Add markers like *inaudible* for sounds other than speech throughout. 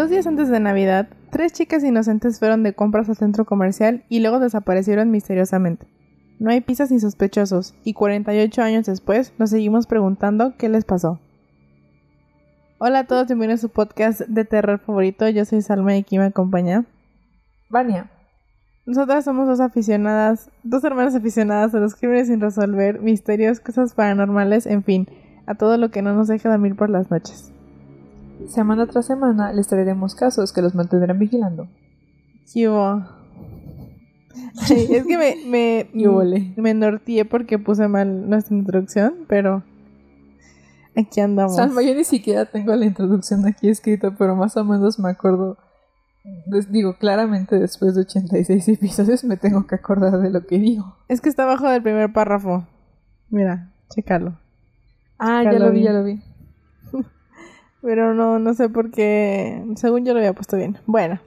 Dos días antes de Navidad, tres chicas inocentes fueron de compras al centro comercial y luego desaparecieron misteriosamente. No hay pistas ni sospechosos, y 48 años después nos seguimos preguntando qué les pasó. Hola a todos, bienvenidos a su podcast de terror favorito. Yo soy Salma y aquí me acompaña Vania. Nosotras somos dos aficionadas, dos hermanas aficionadas a los crímenes sin resolver, misterios, cosas paranormales, en fin, a todo lo que no nos deja dormir por las noches. Semana tras semana les traeremos casos que los mantendrán vigilando. ¿Qué? Ay, *laughs* es que me, me, *laughs* ¿Qué huele? me norteé porque puse mal nuestra introducción, pero aquí andamos. Salma, yo ni siquiera tengo la introducción aquí escrita, pero más o menos me acuerdo. des- digo, claramente después de 86 episodios me tengo que acordar de lo que digo. Es que está abajo del primer párrafo. Mira, chécalo. Ah, Ya ya, lo vi, vi. ya lo vi. Pero no, no sé por qué. Según yo lo había puesto bien. Bueno,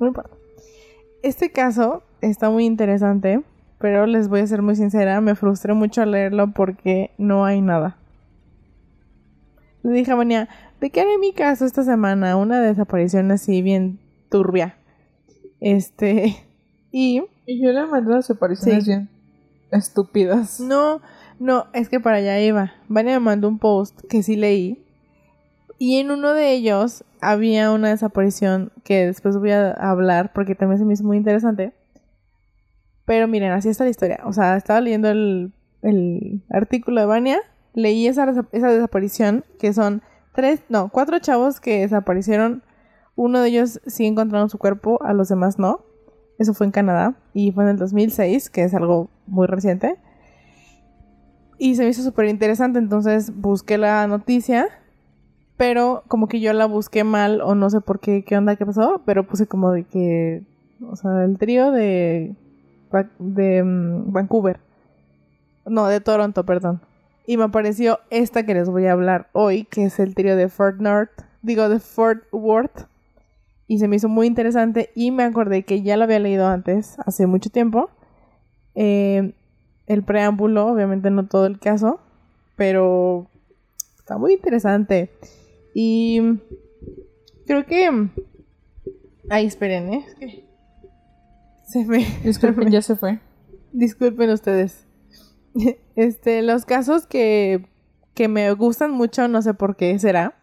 no importa. Este caso está muy interesante, pero les voy a ser muy sincera, me frustré mucho al leerlo porque no hay nada. Le dije a Vania, ¿de qué haré mi caso esta semana? Una desaparición así bien turbia. Este. *laughs* Y. Y yo le mandé unas apariciones Sí. bien estúpidas. No, no, es que para allá iba. Vania me mandó un post que sí leí. Y en uno de ellos había una desaparición que después voy a hablar porque también se me hizo muy interesante. Pero miren, así está la historia. O sea, estaba leyendo el, el artículo de Vania, leí esa, esa desaparición, que son tres, no, cuatro chavos que desaparecieron. Uno de ellos sí encontraron su cuerpo, a los demás no. Eso fue en Canadá y fue en el 2006, que es algo muy reciente. Y se me hizo súper interesante, entonces busqué la noticia, pero como que yo la busqué mal o no sé por qué, qué onda, qué pasó, pero puse como de que, o sea, el trío de, de mm, Vancouver, no, de Toronto, perdón. Y me apareció esta que les voy a hablar hoy, que es el trío de Fort North, digo, de Fort Worth. Y se me hizo muy interesante y me acordé que ya lo había leído antes, hace mucho tiempo. Eh, el preámbulo, obviamente no todo el caso, pero está muy interesante. Y creo que... Ay, esperen, ¿eh? Es que Se me... *laughs* Disculpen, ya se fue. Disculpen ustedes. *laughs* Este, los casos que, que me gustan mucho, no sé por qué será.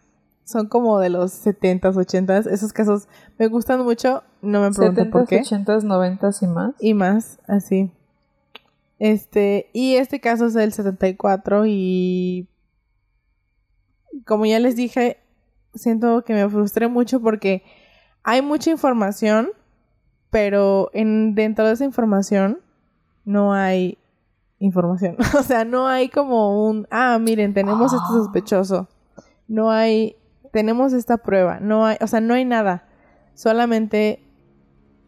Son como de los 70s, 80s. Esos casos me gustan mucho. No me pregunten por 70s, qué. 80s, 90s y más. Y más, así. Este, y este caso es del 74 y como ya les dije, siento que me frustré mucho porque hay mucha información, pero en dentro de esa información no hay información. *laughs* o sea, no hay como un, ah, miren, tenemos este Ah. sospechoso. No hay, tenemos esta prueba. No hay, o sea, no hay nada. Solamente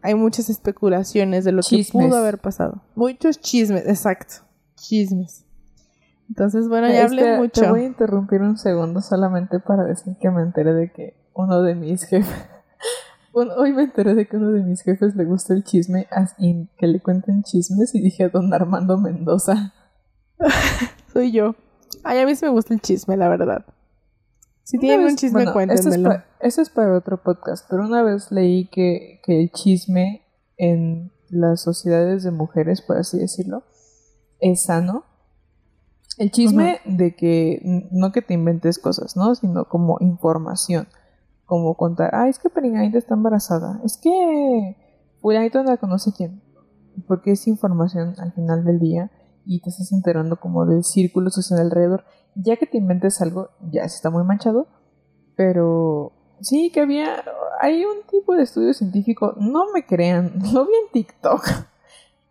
hay muchas especulaciones de lo que pudo haber pasado. Muchos chismes, exacto. Chismes. Entonces, bueno, ya hablé Este, mucho. Te voy a interrumpir un segundo solamente para decir que me enteré de que uno de mis jefes. *laughs* Bueno, hoy me enteré de que uno de mis jefes le gusta el chisme, así que le cuenten chismes y dije a don Armando Mendoza. *laughs* Soy yo. Ay, a mí sí me gusta el chisme, la verdad. Si Una tienen vez- un chisme, bueno, eso es, cuéntenmelo. eso es para otro podcast, pero una vez leí que, que el chisme en las sociedades de mujeres, por así decirlo, es sano. El chisme de que no que te inventes cosas, ¿no? Sino como información. Como contar, ah, es que Perenganita está embarazada. Es que Fulanito anda con no sé quién. Porque es información al final del día y te estás enterando como del círculo social alrededor. Ya que te inventes algo, ya se está muy manchado. Pero sí que había, hay un tipo de estudio científico, no me crean, *laughs* lo vi en TikTok.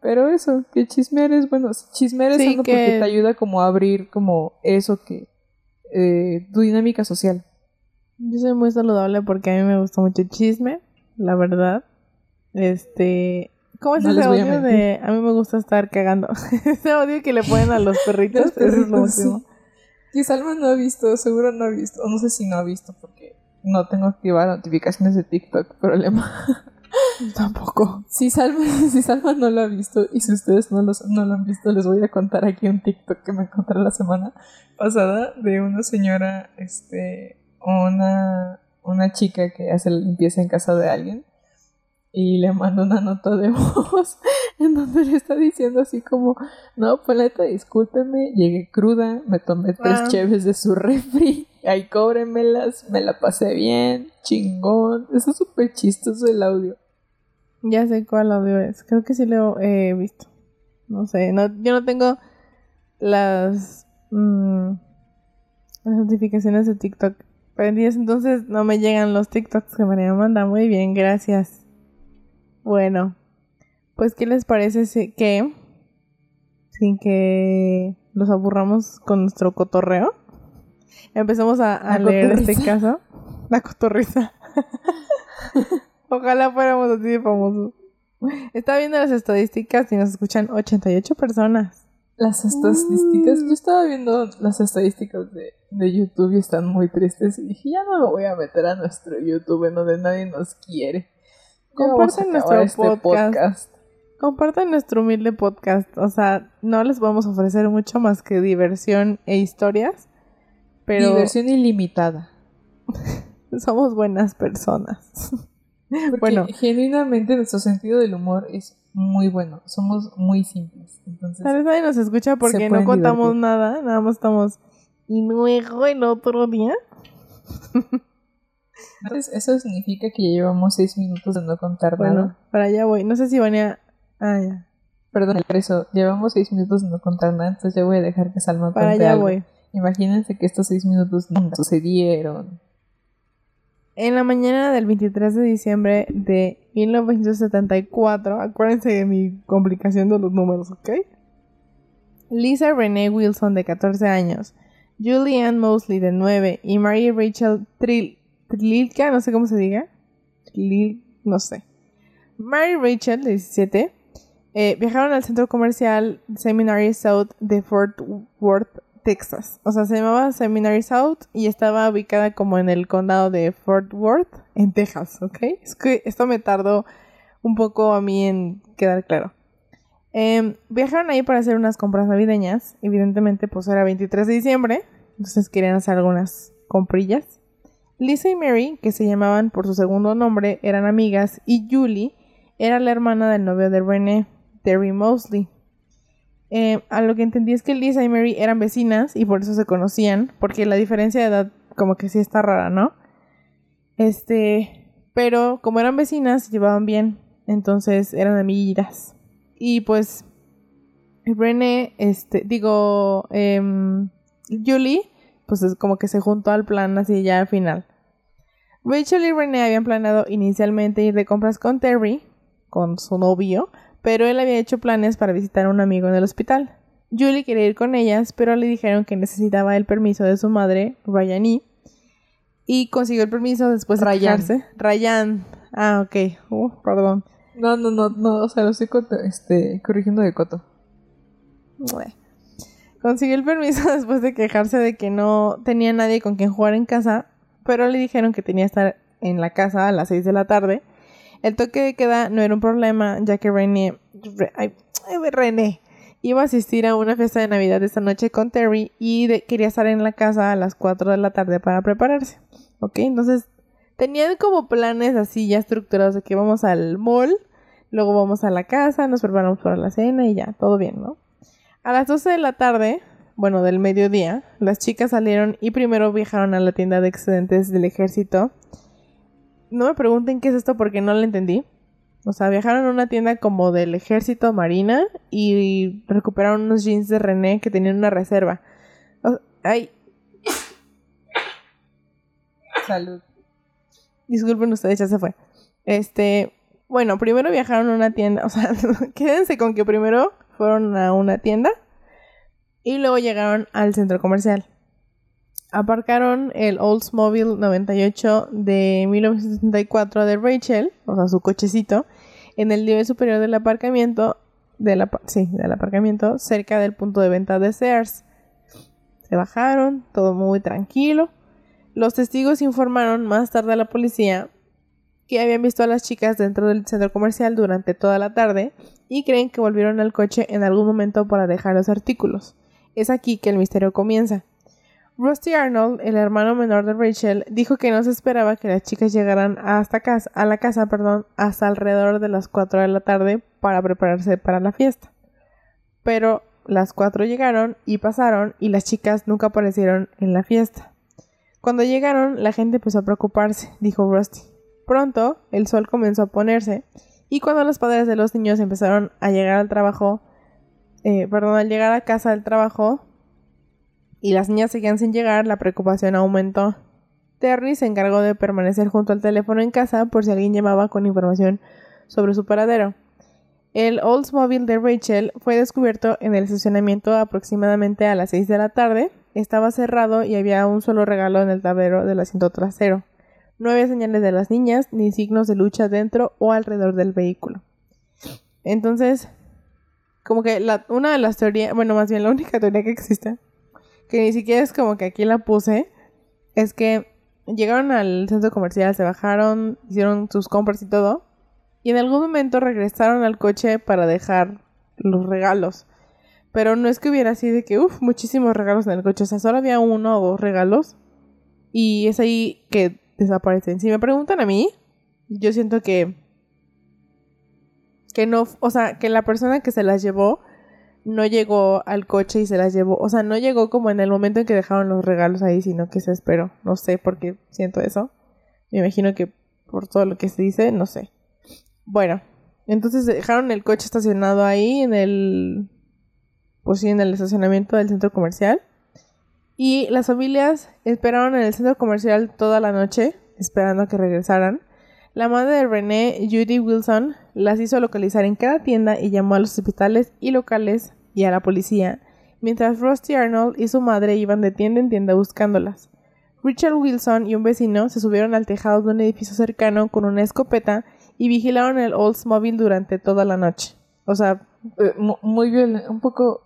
Pero eso, que chismear es bueno, chismear es Sí, sano que- porque te ayuda como a abrir como eso que, eh, tu dinámica social. Yo soy muy saludable porque a mí me gusta mucho el chisme, la verdad. Este, ¿cómo es No ese a audio de a mí me gusta estar cagando? *laughs* ese audio que le ponen a los perritos, *laughs* Los eso es lo último. Que Salma no ha visto, seguro no ha visto, o no sé si no ha visto porque no tengo activadas notificaciones de TikTok, problema. *laughs* *laughs* Tampoco. Si Salma, *laughs* si Salma no lo ha visto y si ustedes no, los, no lo han visto, les voy a contar aquí un TikTok que me encontré la semana pasada de una señora, este, una, una chica que hace la limpieza en casa de alguien y le manda una nota de *laughs* voz en donde le está diciendo así como, no, Paleta, discúlpeme, llegué cruda, me tomé tres cheves de su refri, ahí cóbremelas, me la pasé bien, chingón. Eso es súper chistoso el audio. Ya sé cuál audio es. Creo que sí lo he visto. No sé, no, yo no tengo las, mm, las notificaciones de TikTok prendidas, entonces no me llegan los TikToks que María me manda. Muy bien, gracias. Bueno, pues ¿qué les parece si- que, sin que los aburramos con nuestro cotorreo, empezamos a, a leer este cotorriza. caso? La cotorriza. *laughs* Ojalá fuéramos así de famosos. Está viendo las estadísticas y nos escuchan 88 personas. Las estadísticas, yo estaba viendo las estadísticas de, de YouTube y están muy tristes y dije, ya no me voy a meter a nuestro YouTube en donde nadie nos quiere. Compartan acabar este nuestro podcast. Compartan nuestro humilde podcast. O sea, no les vamos a ofrecer mucho más que diversión e historias. Pero Diversión ilimitada. *laughs* somos buenas personas. Porque Bueno. genuinamente nuestro sentido del humor es muy bueno. Somos muy simples. Entonces, Tal vez nadie nos escucha porque no contamos divertir. nada. Nada más estamos. Y luego el otro día. *laughs* entonces, eso significa que ya llevamos seis minutos de no contar Bueno, nada. para allá voy. No sé si Vania. Ah, ya. Perdón, por eso, llevamos seis minutos de no contar nada, entonces ya voy a dejar que Salma Para allá algo. voy. Imagínense que estos seis minutos nunca sucedieron. En la mañana del 23 de diciembre de 1974, acuérdense de mi complicación de los números, ¿ok? Lisa Renee Wilson, de 14 años, Julianne Mosley, de 9, y Mary Rachel Tril Trilka, no sé cómo se diga, Tril, no sé. Mary Rachel, de 17, eh, viajaron al centro comercial Seminary South de Fort Worth, Texas. O sea, se llamaba Seminary South y estaba ubicada como en el condado de Fort Worth, en Texas, ¿ok? Es que esto me tardó un poco a mí en quedar claro. Em, viajaron ahí para hacer unas compras navideñas. Evidentemente, pues era 23 de diciembre, entonces querían hacer algunas comprillas. Lisa y Mary, que se llamaban por su segundo nombre, eran amigas y Julie era la hermana del novio de Renee, Terry Mosley. Eh, a lo que entendí es que Lisa y Mary eran vecinas y por eso se conocían, porque la diferencia de edad como que sí está rara, ¿no? Este, pero como eran vecinas, llevaban bien, entonces eran amiguitas. Y pues René, este, digo, em, Julie, pues es como que se juntó al plan así ya al final. Rachel y René habían planeado inicialmente ir de compras con Terry, con su novio, pero él había hecho planes para visitar a un amigo en el hospital. Julie quería ir con ellas, pero le dijeron que necesitaba el permiso de su madre, Ryan E. Y consiguió el permiso después de Ryan. quejarse. Ryan. Ah, ok. Uh, perdón. No, no, no, no, o sea, lo estoy este, corrigiendo de coto. Consiguió el permiso *laughs* después de quejarse de que no tenía nadie con quien jugar en casa, pero le dijeron que tenía que estar en la casa a las 6 de la tarde. El toque de queda no era un problema, ya que René, Re- ay, René iba a asistir a una fiesta de Navidad esta noche con Terry y de- quería estar en la casa a las 4 de la tarde para prepararse. ¿Ok? Entonces tenían como planes así ya estructurados de que vamos al mall, luego vamos a la casa, nos preparamos para la cena y ya, todo bien, ¿no? A las 12 de la tarde, bueno, del mediodía, las chicas salieron y primero viajaron a la tienda de excedentes del ejército. No me pregunten qué es esto porque no lo entendí. O sea, viajaron a una tienda como del ejército marina y recuperaron unos jeans de René que tenían una reserva. O- ay, Salud. Disculpen ustedes, ya se fue. Este, bueno, primero viajaron a una tienda, o sea, *laughs* quédense con que primero fueron a una tienda y luego llegaron al centro comercial. Aparcaron el Oldsmobile 98 de 1974 de Rachel, o sea, su cochecito, en el nivel superior del aparcamiento, del, sí, del aparcamiento, cerca del punto de venta de Sears. Se bajaron, todo muy tranquilo. Los testigos informaron más tarde a la policía que habían visto a las chicas dentro del centro comercial durante toda la tarde y creen que volvieron al coche en algún momento para dejar los artículos. Es aquí que el misterio comienza. Rusty Arnold, el hermano menor de Rachel, dijo que no se esperaba que las chicas llegaran hasta casa, a la casa perdón, hasta alrededor de las 4 de la tarde para prepararse para la fiesta. Pero las 4 llegaron y pasaron y las chicas nunca aparecieron en la fiesta. Cuando llegaron, la gente empezó a preocuparse, dijo Rusty. Pronto, el sol comenzó a ponerse y cuando los padres de los niños empezaron a llegar al trabajo, eh, perdón, al llegar a casa del trabajo, y las niñas seguían sin llegar, la preocupación aumentó. Terry se encargó de permanecer junto al teléfono en casa por si alguien llamaba con información sobre su paradero. El Oldsmobile de Rachel fue descubierto en el estacionamiento aproximadamente a las 6 de la tarde. Estaba cerrado y había un solo regalo en el tablero del asiento trasero. No había señales de las niñas ni signos de lucha dentro o alrededor del vehículo. Entonces, como que la, una de las teorías, bueno, más bien la única teoría que existe que ni siquiera es como que aquí la puse, es que llegaron al centro comercial, se bajaron, hicieron sus compras y todo, y en algún momento regresaron al coche para dejar los regalos. Pero no es que hubiera así de que, uff, muchísimos regalos en el coche, o sea, solo había uno o dos regalos, y es ahí que desaparecen. Si me preguntan a mí, yo siento que que no, o sea, que la persona que se las llevó no llegó al coche y se las llevó. O sea, no llegó como en el momento en que dejaron los regalos ahí, sino que se esperó. No sé por qué siento eso. Me imagino que por todo lo que se dice, no sé. Bueno, entonces dejaron el coche estacionado ahí en el. Pues sí, en el estacionamiento del centro comercial. Y las familias esperaron en el centro comercial toda la noche, esperando a que regresaran. La madre de René, Judy Wilson, las hizo localizar en cada tienda y llamó a los hospitales y locales y a la policía, mientras Rusty Arnold y su madre iban de tienda en tienda buscándolas. Richard Wilson y un vecino se subieron al tejado de un edificio cercano con una escopeta y vigilaron el Oldsmobile durante toda la noche. O sea, eh, muy violento, un poco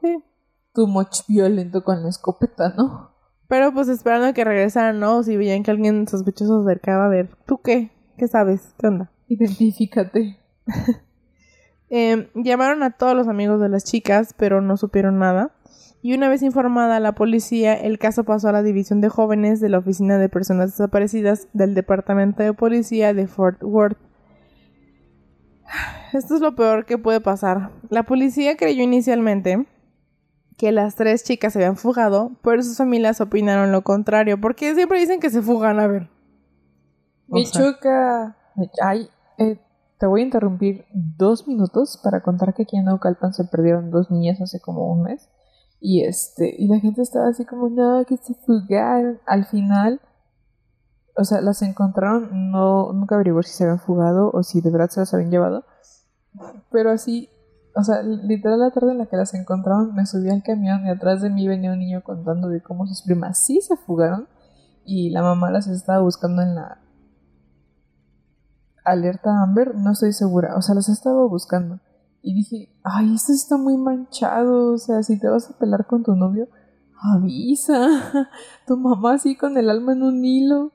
too much violento con la escopeta, ¿no? Pero pues esperando a que regresaran, ¿no? Si veían que alguien sospechoso se acercaba a ver, ¿tú qué? ¿Qué sabes? ¿Qué onda? Identifícate. *laughs* Em, llamaron a todos los amigos de las chicas, pero no supieron nada. Y una vez informada la policía, el caso pasó a la división de jóvenes de la Oficina de Personas Desaparecidas del Departamento de Policía de Fort Worth. *sighs* Esto es lo peor que puede pasar. La policía creyó inicialmente que las tres chicas se habían fugado, pero sus familias opinaron lo contrario, porque siempre dicen que se fugan, a ver. Me choca. Ay, eh, te voy a interrumpir dos minutos para contar que aquí en Naucalpan se perdieron dos niñas hace como un mes. Y este, y la gente estaba así como, no, que se fugaron. Al final, o sea, las encontraron, no, nunca averiguó si se habían fugado o si de verdad se las habían llevado. Pero así, o sea, literal la tarde en la que las encontraron, me subí al camión y atrás de mí venía un niño contando de cómo sus primas sí se fugaron y la mamá las estaba buscando en la alerta Amber, no estoy segura, o sea, las estaba buscando. Y dije, ay, esto está muy manchado, o sea, si te vas a pelar con tu novio, avisa. *laughs* Tu mamá así con el alma en un hilo.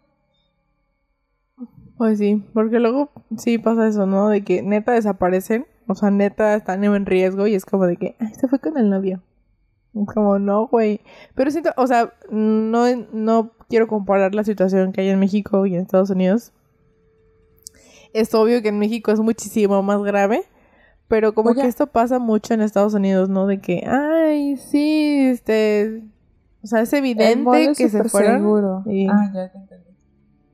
Pues sí, porque luego sí pasa eso, ¿no? De que neta desaparecen, o sea, neta están en riesgo y es como de que, ay, se fue con el novio. Como no, güey. Pero siento, o sea, no, no quiero comparar la situación que hay en México y en Estados Unidos, es obvio que en México es muchísimo más grave, pero como que esto pasa mucho en Estados Unidos, ¿no? De que, ay, sí, este, o sea, es evidente que se fueron. Seguro. Y, ah, ya te entendí.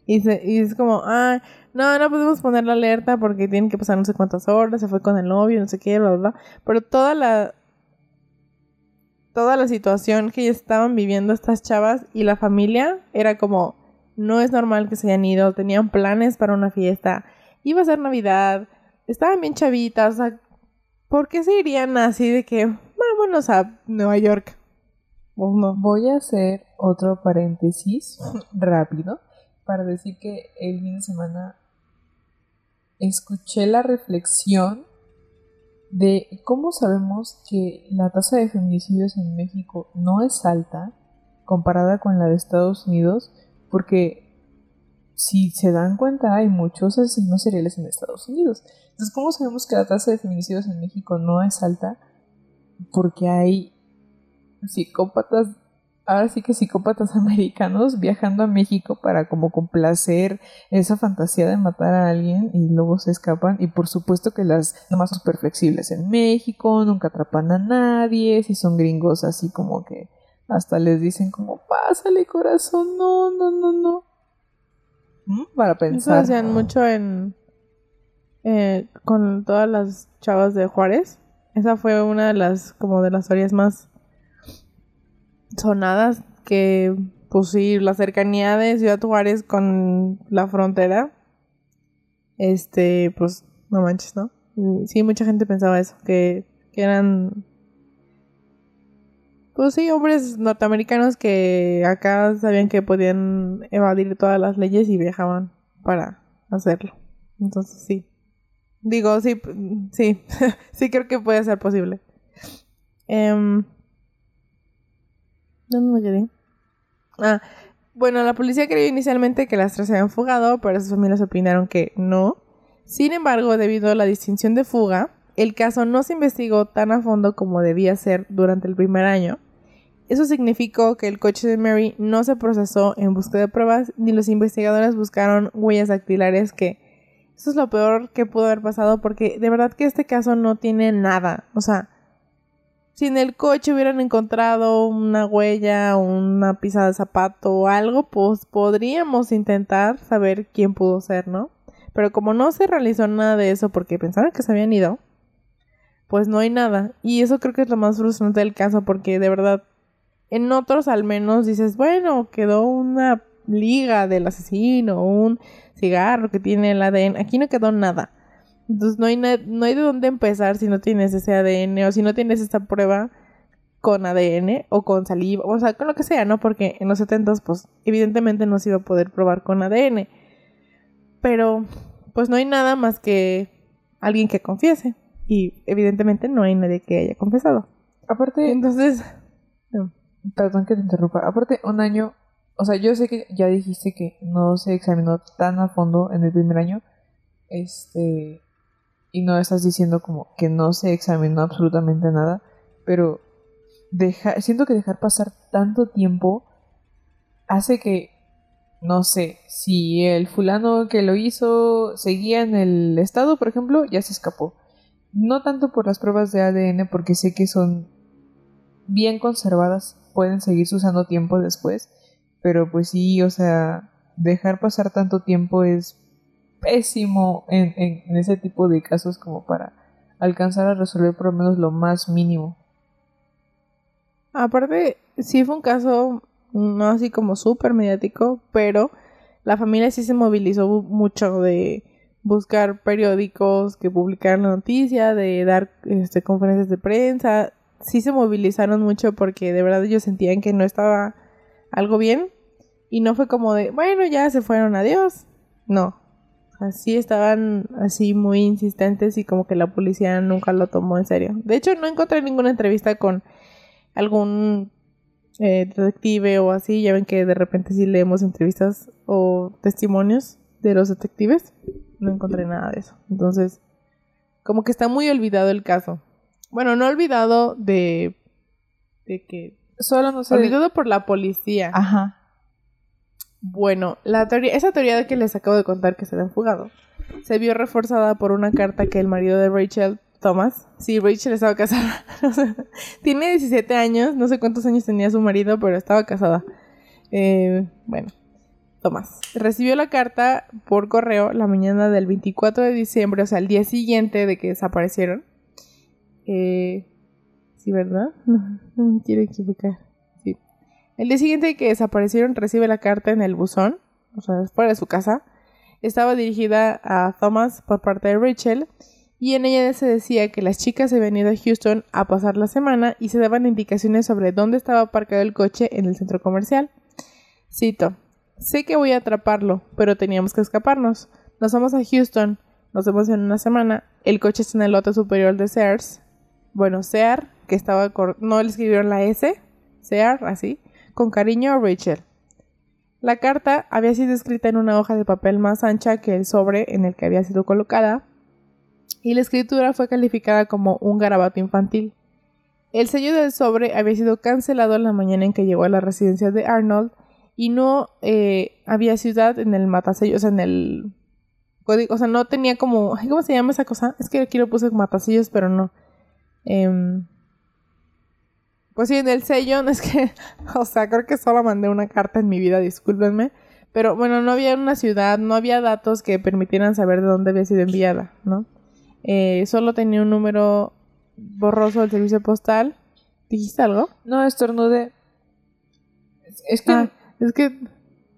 Y, y es como, ah, no, no podemos poner la alerta porque tienen que pasar no sé cuántas horas, se fue con el novio, no sé qué, bla, bla, bla. Pero toda la, toda la situación que estaban viviendo estas chavas y la familia era como, no es normal que se hayan ido, tenían planes para una fiesta, iba a ser Navidad, estaban bien chavitas, o sea, ¿por qué se irían así de que vámonos a Nueva York? Voy a hacer otro paréntesis rápido para decir que el fin de semana escuché la reflexión de cómo sabemos que la tasa de feminicidios en México no es alta comparada con la de Estados Unidos, porque si se dan cuenta, hay muchos asesinos seriales en Estados Unidos. Entonces, ¿cómo sabemos que la tasa de feminicidios en México no es alta? Porque hay psicópatas ahora sí que psicópatas *laughs* americanos viajando a México para como complacer esa fantasía de matar a alguien y luego se escapan y por supuesto que las nomás súper flexibles en México, nunca atrapan a nadie, si son gringos así como que hasta les dicen como pásale corazón, no, no, no, no. ¿Mm? Para pensar. Eso hacían mucho en eh, con todas las chavas de Juárez. Esa fue una de las como de las historias más sonadas que, pues sí, la cercanía de Ciudad Juárez con la frontera, este, pues, no manches, ¿no? Sí, mucha gente pensaba eso, que, que eran, pues sí, hombres norteamericanos que acá sabían que podían evadir todas las leyes y viajaban para hacerlo. Entonces, sí. Digo, sí, sí, *laughs* sí creo que puede ser posible. Eh, ¿Dónde me quedé? Ah, bueno, la policía creyó inicialmente que las tres se habían fugado, pero sus familias opinaron que no. Sin embargo, debido a la distinción de fuga, el caso no se investigó tan a fondo como debía ser durante el primer año. Eso significó que el coche de Mary no se procesó en busca de pruebas, ni los investigadores buscaron huellas dactilares que... Eso es lo peor que pudo haber pasado porque de verdad que este caso no tiene nada. O sea, si en el coche hubieran encontrado una huella, una pisada de zapato o algo, pues podríamos intentar saber quién pudo ser, ¿no? Pero como no se realizó nada de eso porque pensaban que se habían ido, pues no hay nada. Y eso creo que es lo más frustrante del caso porque de verdad, en otros al menos dices, bueno, quedó una liga del asesino, un cigarro que tiene el ADN. Aquí no quedó nada. Entonces no hay, no hay de dónde empezar si no tienes ese ADN o si no tienes esta prueba con ADN o con saliva, o sea, con lo que sea, ¿no? Porque en los 70 pues evidentemente no se iba a poder probar con ADN. Pero pues no hay nada más que alguien que confiese y evidentemente no hay nadie que haya confesado. Aparte, entonces, perdón que te interrumpa. Aparte, un año, o sea, yo sé que ya dijiste que no se examinó tan a fondo en el primer año. Este, y no estás diciendo como que no se examinó absolutamente nada, pero deja, siento que dejar pasar tanto tiempo hace que, no sé, si el fulano que lo hizo seguía en el estado, por ejemplo, ya se escapó. No tanto por las pruebas de ADN, porque sé que son bien conservadas, pueden seguirse usando tiempo después, pero pues sí, o sea, dejar pasar tanto tiempo es pésimo en, ese tipo de casos como para alcanzar a resolver por lo menos lo más mínimo. Aparte, sí fue un caso no así como súper mediático, pero la familia sí se movilizó mucho de buscar periódicos que publicaran la noticia, de dar este, conferencias de prensa. Sí se movilizaron mucho porque de verdad ellos sentían que no estaba algo bien. Y no fue como de, bueno, ya se fueron, adiós. No, Así estaban así muy insistentes y como que la policía nunca lo tomó en serio. De hecho, no encontré ninguna entrevista con algún eh, detective o así. Ya ven que de repente sí leemos entrevistas o testimonios de los detectives. No encontré nada de eso. Entonces, como que está muy olvidado el caso. Bueno, no olvidado de, de que... Solo no sé. Olvidado por la policía. Ajá. Bueno, la teoría, esa teoría de que les acabo de contar que se habían fugado se vio reforzada por una carta que el marido de Rachel, Thomas, sí, Rachel estaba casada, *laughs* tiene 17 años, no sé cuántos años tenía su marido, pero estaba casada. Eh, bueno, Thomas recibió la carta por correo la mañana del 24 de diciembre, o sea, el día siguiente de que desaparecieron. Eh, sí, ¿verdad? *laughs* No, me quiero equivocar. El día siguiente que desaparecieron recibe la carta en el buzón, o sea, fuera de su casa. Estaba dirigida a Thomas por parte de Rachel y en ella se decía que las chicas se habían ido a Houston a pasar la semana y se daban indicaciones sobre dónde estaba aparcado el coche en el centro comercial. Cito, sé que voy a atraparlo, pero teníamos que escaparnos. Nos vamos a Houston, nos vemos en una semana. El coche está en el lote superior de Sears. Bueno, Sear, que estaba... No le escribieron la S, Sear, así con cariño a Rachel. La carta había sido escrita en una hoja de papel más ancha que el sobre en el que había sido colocada, y la escritura fue calificada como un garabato infantil. El sello del sobre había sido cancelado la mañana en que llegó a la residencia de Arnold y no eh, había ciudad en el matasellos, en el código, o sea, no tenía como, ¿cómo se llama esa cosa? Es que aquí lo puse matasellos, pero no. Em, pues sí, en el sello, no *laughs* es que, o sea, creo que solo mandé una carta en mi vida, discúlpenme. Pero bueno, no había una ciudad, no había datos que permitieran saber de dónde había sido enviada, ¿no? Eh, solo tenía un número borroso del servicio postal. ¿Dijiste algo? No, estornudé. Es que Ah, es que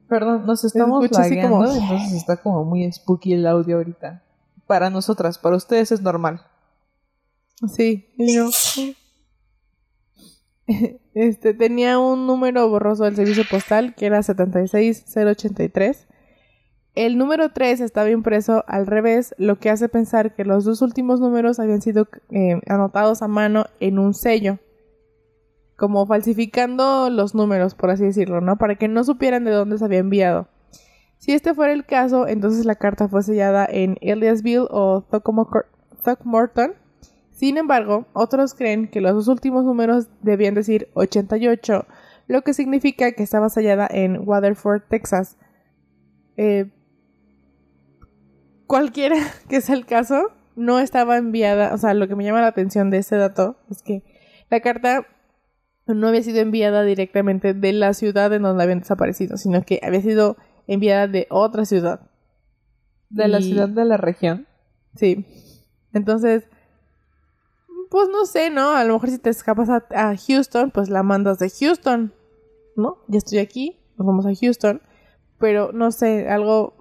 Perdón, nos estamos como- *laughs* entonces está como muy spooky el audio ahorita. Para nosotras, para ustedes es normal. Sí, yo. *laughs* Este tenía un número borroso del servicio postal que era 76083. El número 3 estaba impreso al revés, lo que hace pensar que los dos últimos números habían sido eh, anotados a mano en un sello. Como falsificando los números, por así decirlo, ¿no? Para que no supieran de dónde se había enviado. Si este fuera el caso, entonces la carta fue sellada en Eliasville o Throckmor- Throckmorton. Sin embargo, otros creen que los dos últimos números debían decir 88, lo que significa que estaba sellada en Waterford, Texas. Eh, cualquiera *laughs* que sea el caso, no estaba enviada, o sea, lo que me llama la atención de este dato es que la carta no había sido enviada directamente de la ciudad en donde habían desaparecido, sino que había sido enviada de otra ciudad. De la ciudad de la región. Sí. Entonces, pues no sé, ¿no? A lo mejor si te escapas a, a Houston, pues la mandas de Houston, ¿no? Ya estoy aquí, nos vamos a Houston, pero no sé, algo...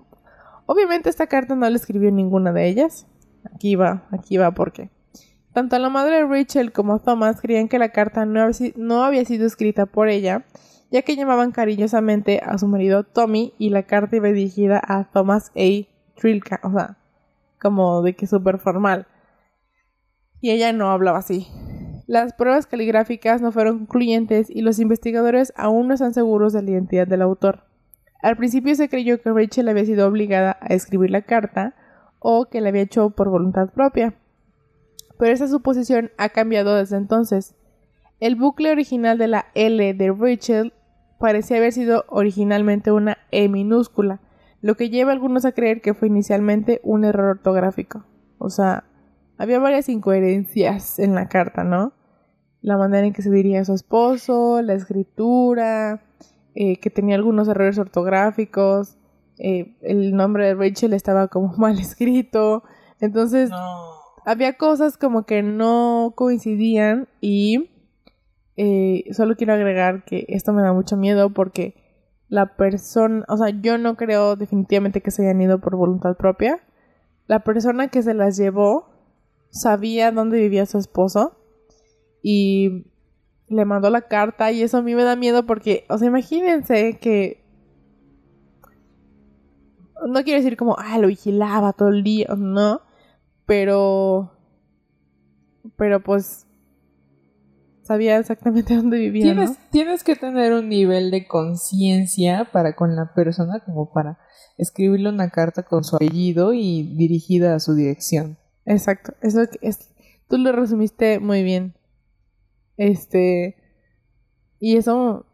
Obviamente esta carta no la escribió ninguna de ellas. Aquí va, aquí va porque... Tanto la madre de Rachel como Thomas creían que la carta no había, sido escrita por ella, ya que llamaban cariñosamente a su marido Tommy y la carta iba dirigida a Thomas A. Trilka, o sea, como de que súper formal. Y ella no hablaba así. Las pruebas caligráficas no fueron concluyentes y los investigadores aún no están seguros de la identidad del autor. Al principio se creyó que Rachel había sido obligada a escribir la carta o que la había hecho por voluntad propia. Pero esa suposición ha cambiado desde entonces. El bucle original de la L de Rachel parecía haber sido originalmente una E minúscula, lo que lleva a algunos a creer que fue inicialmente un error ortográfico. O sea, había varias incoherencias en la carta, ¿no? La manera en que se diría a su esposo, la escritura, eh, que tenía algunos errores ortográficos, eh, el nombre de Rachel estaba como *laughs* mal escrito, entonces No. Había cosas como que no coincidían y eh, solo quiero agregar que esto me da mucho miedo porque la persona, o sea, yo no creo definitivamente que se hayan ido por voluntad propia. La persona que se las llevó sabía dónde vivía su esposo y le mandó la carta y eso a mí me da miedo porque, o sea, imagínense que no quiero decir como, ah, lo vigilaba todo el día, no, pero pero pues sabía exactamente *laughs* dónde vivía, Tienes, ¿no? tienes que tener un nivel de conciencia para con la persona como para escribirle una carta con su apellido y dirigida a su dirección. Exacto, eso que es tú lo resumiste muy bien. Este y eso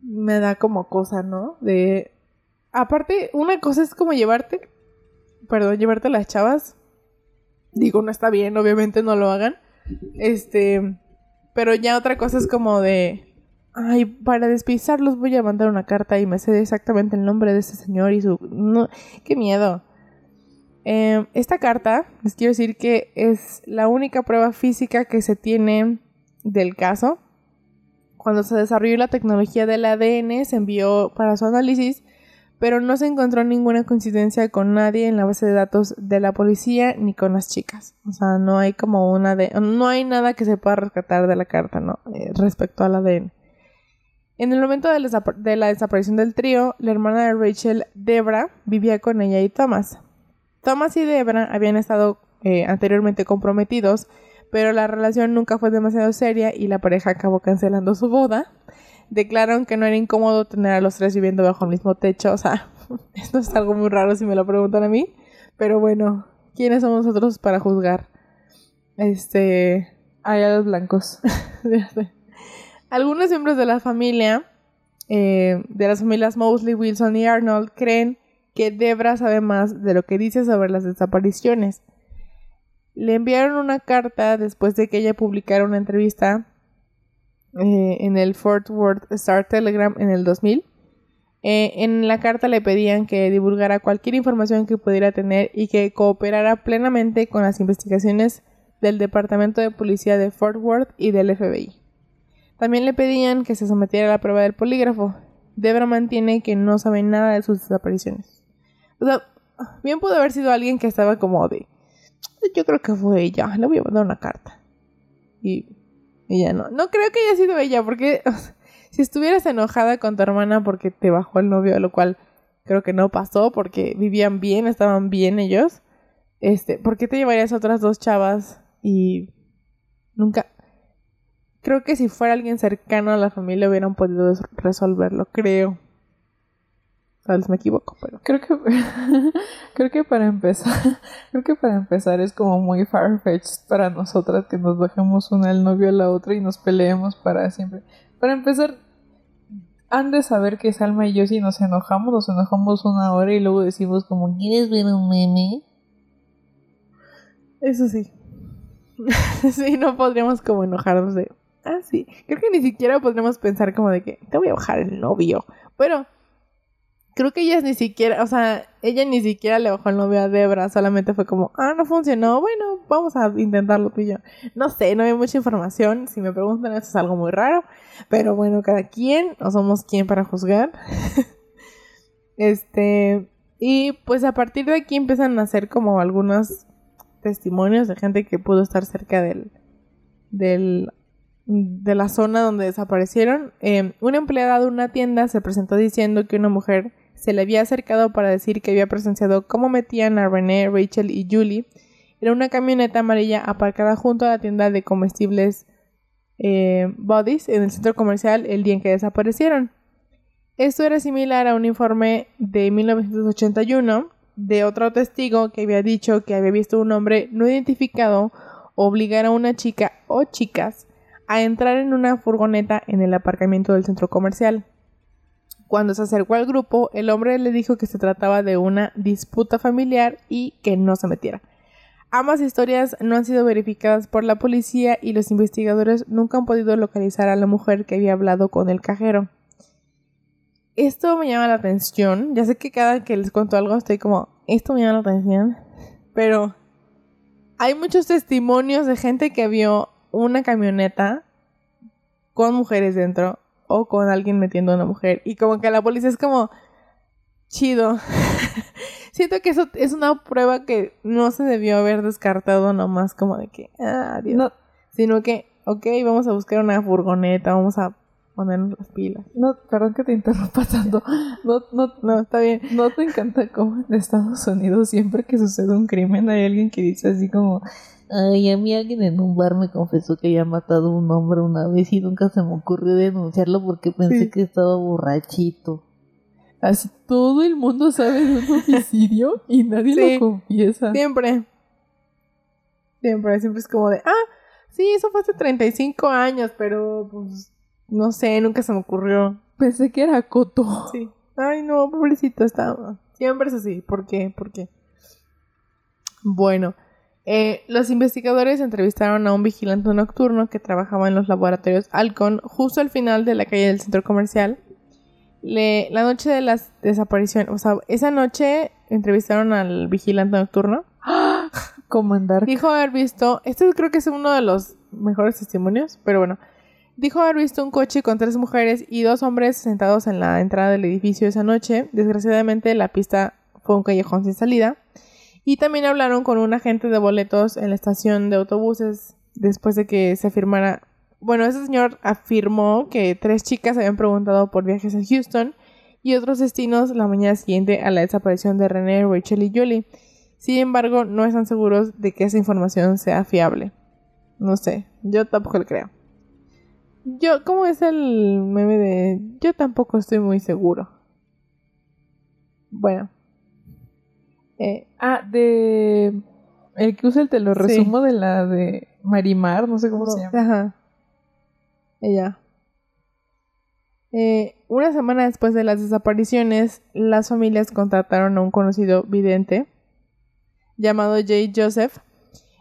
me da como cosa, ¿no? De aparte una cosa es como llevarte perdón, llevarte a las chavas. Digo, no está bien, obviamente no lo hagan. Este, pero ya otra cosa es como de ay, para despistarlos voy a mandar una carta y me sé exactamente el nombre de ese señor y su no, qué miedo. Eh, esta carta, les quiero decir que es la única prueba física que se tiene del caso. Cuando se desarrolló la tecnología del ADN, se envió para su análisis, pero no se encontró ninguna coincidencia con nadie en la base de datos de la policía ni con las chicas. O sea, no hay como una de, no hay nada que se pueda rescatar de la carta, ¿no? Eh, respecto al ADN. En el momento de la, desap- de la desaparición del trío, la hermana de Rachel, Debra, vivía con ella y Thomas. Thomas y Debra habían estado eh, anteriormente comprometidos, pero la relación nunca fue demasiado seria y la pareja acabó cancelando su boda. Declararon que no era incómodo tener a los tres viviendo bajo el mismo techo. O sea, *laughs* esto es algo muy raro si me lo preguntan a mí. Pero bueno, ¿quiénes somos nosotros para juzgar? Este. Ay, a los blancos. *laughs* Algunos miembros de la familia, eh, de las familias Mosley, Wilson y Arnold, creen que Debra sabe más de lo que dice sobre las desapariciones. Le enviaron una carta después de que ella publicara una entrevista eh, en el Fort Worth Star Telegram en el 2000. Eh, en la carta le pedían que divulgara cualquier información que pudiera tener y que cooperara plenamente con las investigaciones del Departamento de Policía de Fort Worth y del FBI. También le pedían que se sometiera a la prueba del polígrafo. Debra mantiene que no sabe nada de sus desapariciones. O sea, bien pudo haber sido alguien que estaba como de... Yo creo que fue ella, le voy a mandar una carta. Y ella no. No creo que haya sido ella, porque si estuvieras enojada con tu hermana porque te bajó el novio, lo cual creo que no pasó porque vivían bien, estaban bien ellos. Este, ¿por qué te llevarías a otras dos chavas y nunca creo que si fuera alguien cercano a la familia hubieran podido resolverlo, creo. Tal vez me equivoco, pero Creo que *laughs* creo que para empezar, *laughs* creo que para empezar es como muy farfetched para nosotras que nos bajemos una al novio a la otra y nos peleemos para siempre. Para empezar, han de saber que Salma y yo si nos enojamos, nos enojamos una hora y luego decimos como ¿Quieres ver un meme? eso sí. *laughs* sí, no podríamos como enojarnos de Ah, sí. Creo que ni siquiera podríamos pensar como de que te voy a bajar el novio. Pero creo que ellas ni siquiera, o sea, ella ni siquiera le bajó el novio a Debra, solamente fue como, ah, no funcionó, bueno, vamos a intentarlo tú y. No sé, no hay mucha información, si me preguntan eso es algo muy raro, pero bueno, cada quien, no somos quien para juzgar. *laughs* este, y pues a partir de aquí empiezan a hacer como algunos testimonios de gente que pudo estar cerca del, del de la zona donde desaparecieron. Eh, una empleada de una tienda se presentó diciendo que una mujer se le había acercado para decir que había presenciado cómo metían a René, Rachel y Julie en una camioneta amarilla aparcada junto a la tienda de comestibles eh, Bodies en el centro comercial el día en que desaparecieron. Esto era similar a un informe de 1981 de otro testigo que había dicho que había visto un hombre no identificado obligar a una chica o chicas a entrar en una furgoneta en el aparcamiento del centro comercial. Cuando se acercó al grupo, el hombre le dijo que se trataba de una disputa familiar y que no se metiera. Ambas historias no han sido verificadas por la policía y los investigadores nunca han podido localizar a la mujer que había hablado con el cajero. Esto me llama la atención. Ya sé que cada que les cuento algo estoy como, esto me llama la atención. Pero hay muchos testimonios de gente que vio una camioneta con mujeres dentro o con alguien metiendo a una mujer y como que la policía es como chido. *laughs* Siento que eso es una prueba que no se debió haber descartado nomás como de que, ah, Dios. No, Sino que, ok, vamos a buscar una furgoneta, vamos a ponernos las pilas. no, perdón que te interrumpa tanto. No, no, No, está bien. ¿No te encanta cómo en Estados Unidos siempre que sucede un crimen hay alguien que dice así como Ay, a mí alguien en un bar me confesó que había matado a un hombre una vez y nunca se me ocurrió denunciarlo porque pensé Sí. que estaba borrachito. Así todo el mundo sabe de un *laughs* homicidio y nadie Sí. lo confiesa. Siempre. Siempre, siempre es como de, ah, sí, eso fue hace 35 años, pero pues, no sé, nunca se me ocurrió. Pensé que era Coto. Sí. Ay, no, pobrecito, estaba. Siempre es así. ¿Por qué? ¿Por qué? Bueno, eh, los investigadores entrevistaron a un vigilante nocturno que trabajaba en los laboratorios Alcon justo al final de la calle del centro comercial. Le- la noche de las desapariciones, o sea, esa noche entrevistaron al vigilante nocturno. *gasps* Como en Dark. Dijo haber visto, este creo que es uno de los mejores testimonios, pero bueno. Dijo haber visto un coche con tres mujeres y dos hombres sentados en la entrada del edificio esa noche. Desgraciadamente la pista fue un callejón sin salida. Y también hablaron con un agente de boletos en la estación de autobuses después de que se afirmara... Bueno, ese señor afirmó que tres chicas habían preguntado por viajes a Houston y otros destinos la mañana siguiente a la desaparición de René, Rachel y Julie. Sin embargo, no están seguros de que esa información sea fiable. No sé, yo tampoco le creo. Yo, ¿cómo es el meme de yo tampoco estoy muy seguro? Bueno. Eh, Ah, de... El que usa el te lo Sí. resumo de la de Marimar, no sé cómo se llama. Ajá. Ella. Eh, una semana después de las desapariciones, las familias contrataron a un conocido vidente llamado Jay Joseph.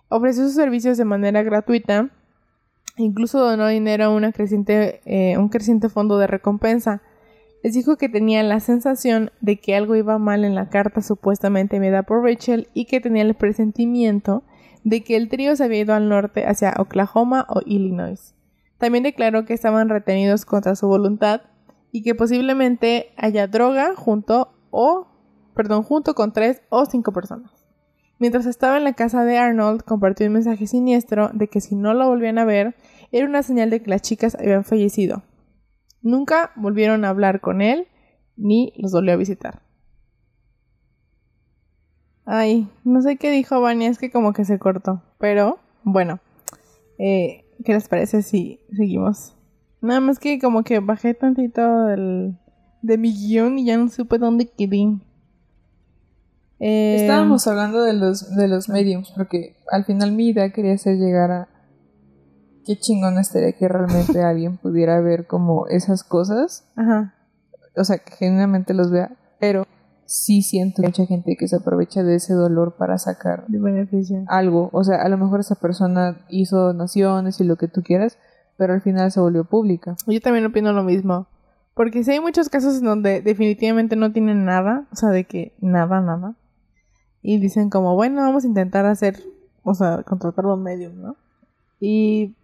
Ofreció sus servicios de manera gratuita. Incluso donó dinero a una creciente, eh, un creciente fondo de recompensa. Les dijo que tenía la sensación de que algo iba mal en la carta supuestamente enviada por Rachel y que tenía el presentimiento de que el trío se había ido al norte hacia Oklahoma o Illinois. También declaró que estaban retenidos contra su voluntad y que posiblemente haya droga junto o perdón, junto con tres o cinco personas. Mientras estaba en la casa de Arnold, compartió un mensaje siniestro de que si no lo volvían a ver, era una señal de que las chicas habían fallecido. Nunca volvieron a hablar con él ni los volvió a visitar. Ay, no sé qué dijo Vania, es que como que se cortó. Pero, bueno, eh, ¿qué les parece si seguimos? Nada más que como que bajé tantito del, de mi guion y ya no supe dónde quedé. Eh, Estábamos hablando de los, de los mediums, porque al final mi idea quería ser llegar a qué chingón estaría que realmente alguien pudiera ver como esas cosas. Ajá. O sea, que genuinamente los vea, pero sí siento mucha gente que se aprovecha de ese dolor para sacar de beneficio. algo. O sea, a lo mejor esa persona hizo donaciones y lo que tú quieras, pero al final se volvió pública. Yo también opino lo mismo. Porque sí hay muchos casos en donde definitivamente no tienen nada, o sea, de que nada, nada. Y dicen como, bueno, vamos a intentar hacer, o sea, contratar un medium, ¿no? Y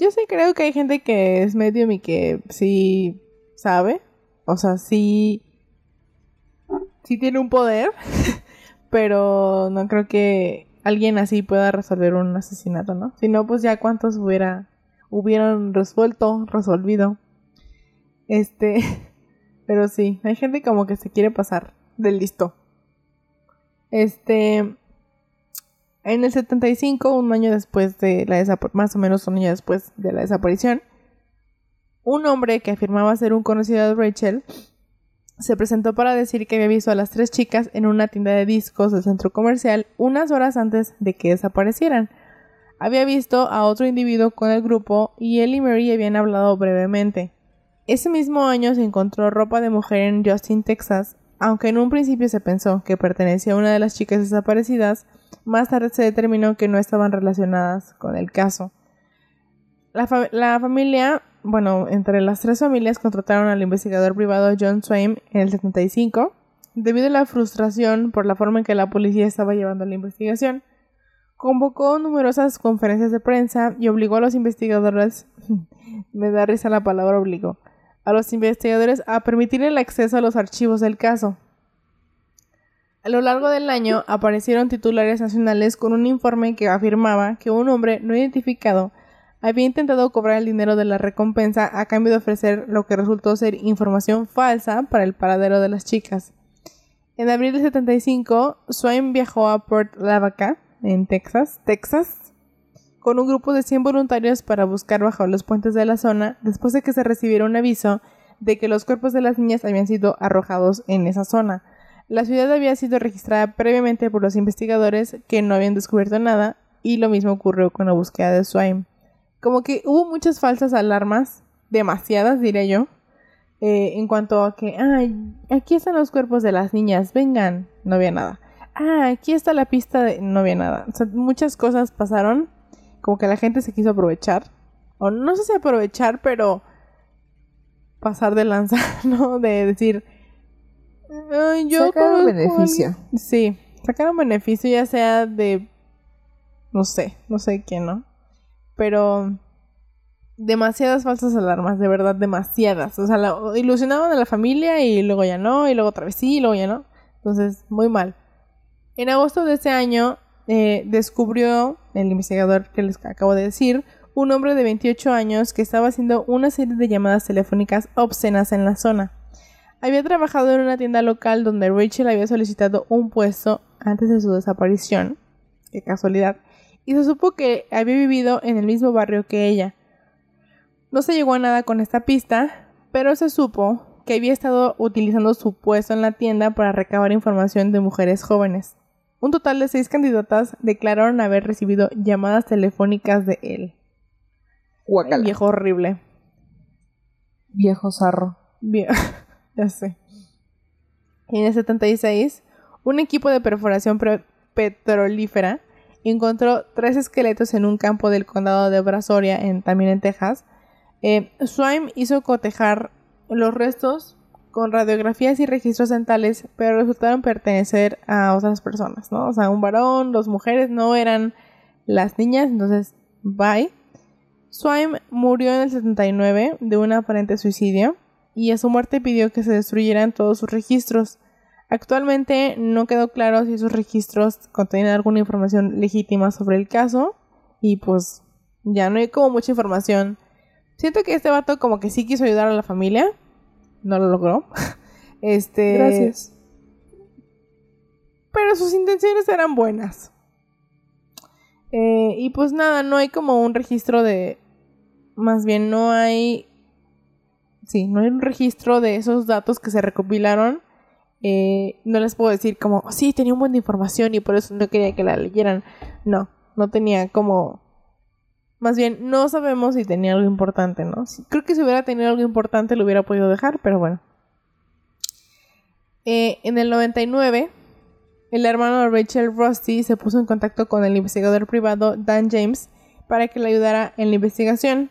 yo sí creo que hay gente que es medium y que sí sabe, o sea, sí sí tiene un poder, *laughs* pero no creo que alguien así pueda resolver un asesinato, ¿no? Si no, pues ya cuántos hubiera hubieran resuelto, resolvido. Este, *laughs* pero sí, hay gente como que se quiere pasar del listo. Este, en el 75, un año después de la más o menos un año después de la desaparición, un hombre que afirmaba ser un conocido de Rachel se presentó para decir que había visto a las tres chicas en una tienda de discos del centro comercial unas horas antes de que desaparecieran. Había visto a otro individuo con el grupo y él y Mary habían hablado brevemente. Ese mismo año se encontró ropa de mujer en Justin, Texas, aunque en un principio se pensó que pertenecía a una de las chicas desaparecidas, más tarde se determinó que no estaban relacionadas con el caso. La, familia bueno, entre las tres familias contrataron al investigador privado John Swain en el 75, debido a la frustración por la forma en que la policía estaba llevando la investigación. Convocó numerosas conferencias de prensa y obligó a los investigadores, *laughs* me da risa la palabra obligó, a los investigadores a permitir el acceso a los archivos del caso. A lo largo del año aparecieron titulares nacionales con un informe que afirmaba que un hombre no identificado había intentado cobrar el dinero de la recompensa a cambio de ofrecer lo que resultó ser información falsa para el paradero de las chicas. En abril de 75, Swain viajó a Port Lavaca, en Texas, Texas, con un grupo de 100 voluntarios para buscar bajo los puentes de la zona después de que se recibiera un aviso de que los cuerpos de las niñas habían sido arrojados en esa zona. La ciudad había sido registrada previamente por los investigadores que no habían descubierto nada y lo mismo ocurrió con la búsqueda de Swain como que hubo muchas falsas alarmas, demasiadas diré yo, eh, en cuanto a que, ay, aquí están los cuerpos de las niñas, vengan, no había nada. Ah, aquí está la pista de... no había nada. O sea, muchas cosas pasaron, como que la gente se quiso aprovechar, o no sé si aprovechar, pero pasar de lanza, *laughs* ¿no? De decir, ay, yo... Sacar un beneficio. Sí, sacar un beneficio ya sea de... No sé, no sé quién, ¿no? pero demasiadas falsas alarmas, de verdad, demasiadas. O sea, ilusionaban a la familia y luego ya no, y luego otra vez sí, y luego ya no. Entonces, muy mal. En agosto de ese año eh, descubrió el investigador que les acabo de decir, un hombre de 28 años que estaba haciendo una serie de llamadas telefónicas obscenas en la zona. Había trabajado en una tienda local donde Rachel había solicitado un puesto antes de su desaparición. Qué casualidad y se supo que había vivido en el mismo barrio que ella. No se llegó a nada con esta pista, pero se supo que había estado utilizando su puesto en la tienda para recabar información de mujeres jóvenes. Un total de seis candidatas declararon haber recibido llamadas telefónicas de él. Guacala. Viejo horrible. Viejo zarro. *laughs* ya sé. En el 76, un equipo de perforación petrolífera encontró tres esqueletos en un campo del condado de Brazoria, también en Texas. Eh, Swaim hizo cotejar los restos con radiografías y registros dentales, pero resultaron pertenecer a otras personas, ¿no? O sea, un varón, dos mujeres, no eran las niñas, entonces, bye. Swaim murió en el 79 de un aparente suicidio y a su muerte pidió que se destruyeran todos sus registros. Actualmente no quedó claro si esos registros contenían alguna información legítima sobre el caso y pues ya no hay como mucha información. Siento que este vato como que sí quiso ayudar a la familia, no lo logró. *laughs* Este, Gracias. pero sus intenciones eran buenas. Eh, y pues nada, no hay como un registro de... Más bien no hay... Sí, no hay un registro de esos datos que se recopilaron. Eh, no les puedo decir como, sí, tenía un buen de información y por eso no quería que la leyeran. No, no tenía como... Más bien, no sabemos si tenía algo importante, ¿no? Creo que si hubiera tenido algo importante lo hubiera podido dejar, pero bueno. Eh, en el 99, el hermano de Rachel Rusty se puso en contacto con el investigador privado Dan James para que le ayudara en la investigación.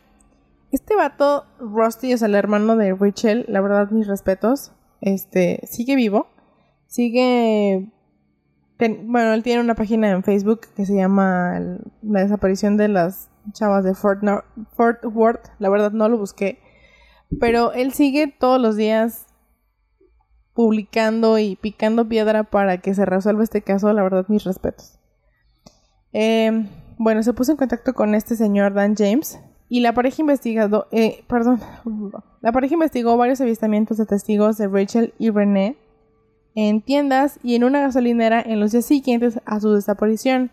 Este vato, Rusty, o sea, el hermano de Rachel, la verdad, mis respetos, este, sigue vivo. Sigue... bueno, él tiene una página en Facebook que se llama La desaparición de las chavas de Fort, Fort Worth. La verdad, no lo busqué. Pero él sigue todos los días publicando y picando piedra para que se resuelva este caso, la verdad, mis respetos. Eh, bueno, se puso en contacto con este señor Dan James y la pareja investigado, eh, perdón, la pareja investigó varios avistamientos de testigos de Rachel y René en tiendas y en una gasolinera en los días siguientes a su desaparición.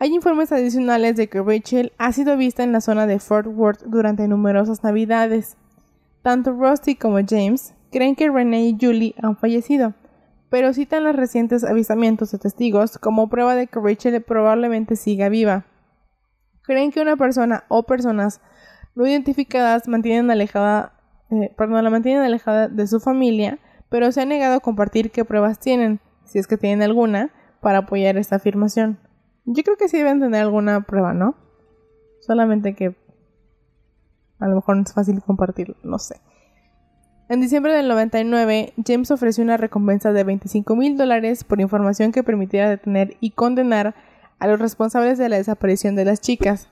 Hay informes adicionales de que Rachel ha sido vista en la zona de Fort Worth durante numerosas navidades. Tanto Rusty como James creen que Renee y Julie han fallecido, pero citan los recientes avistamientos de testigos como prueba de que Rachel probablemente siga viva. Creen que una persona o personas no identificadas mantienen alejada, eh, la mantienen alejada de su familia, pero se han negado a compartir qué pruebas tienen, si es que tienen alguna, para apoyar esta afirmación. Yo creo que sí deben tener alguna prueba, ¿no? Solamente que a lo mejor no es fácil compartirlo, no sé. En diciembre del 99, James ofreció una recompensa de 25 mil dólares por información que permitiera detener y condenar a los responsables de la desaparición de las chicas.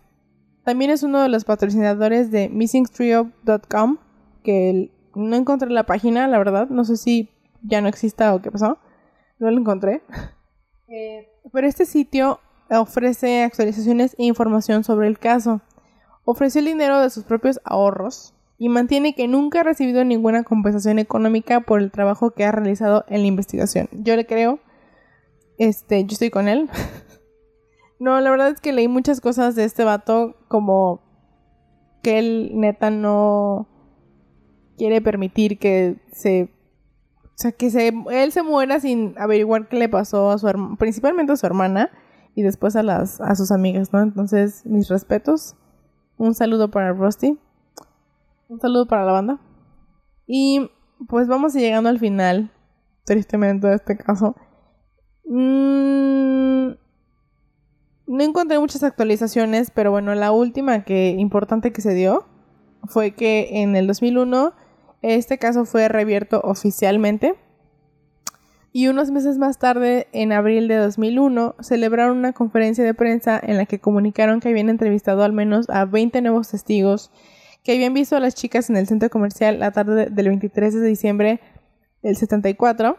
También es uno de los patrocinadores de missingtrio.com, que no encontré la página, la verdad, no sé si ya no exista o qué pasó, no lo encontré. *laughs* Eh, pero este sitio ofrece actualizaciones e información sobre el caso. Ofreció el dinero de sus propios ahorros y mantiene que nunca ha recibido ninguna compensación económica por el trabajo que ha realizado en la investigación. Yo le creo, este, yo estoy con él. *laughs* no, la verdad es que leí muchas cosas de este vato como que él neta no quiere permitir que se o sea, que se, él se muera sin averiguar qué le pasó a su principalmente a su hermana y después a las a sus amigas, ¿no? Entonces, mis respetos. Un saludo para Rusty. Un saludo para la banda. Y pues vamos llegando al final, tristemente, de este caso. Mm, no encontré muchas actualizaciones, pero bueno, la última que importante que se dio fue que en el 2001 este caso fue reabierto oficialmente. Y unos meses más tarde, en abril de 2001, celebraron una conferencia de prensa en la que comunicaron que habían entrevistado al menos a 20 nuevos testigos que habían visto a las chicas en el centro comercial la tarde del 23 de diciembre del 74.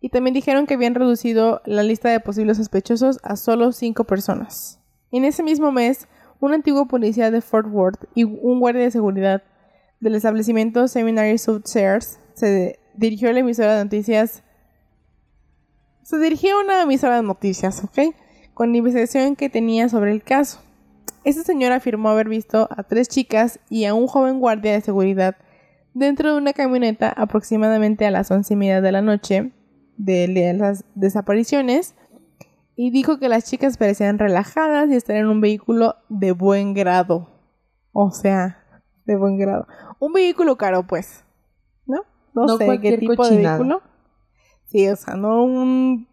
Y también dijeron que habían reducido la lista de posibles sospechosos a solo 5 personas. En ese mismo mes, un antiguo policía de Fort Worth y un guardia de seguridad del establecimiento Seminary South Sears se dirigió a la emisora de noticias. Se dirigió a una emisora de noticias, ¿ok? Con la investigación que tenía sobre el caso. Este señor afirmó haber visto a tres chicas y a un joven guardia de seguridad dentro de una camioneta aproximadamente a las once y media de la noche de las desapariciones y dijo que las chicas parecían relajadas y estar en un vehículo de buen grado. O sea, de buen grado. Un vehículo caro, pues. ¿No? No, sé qué tipo de vehículo. Sí, o sea, no un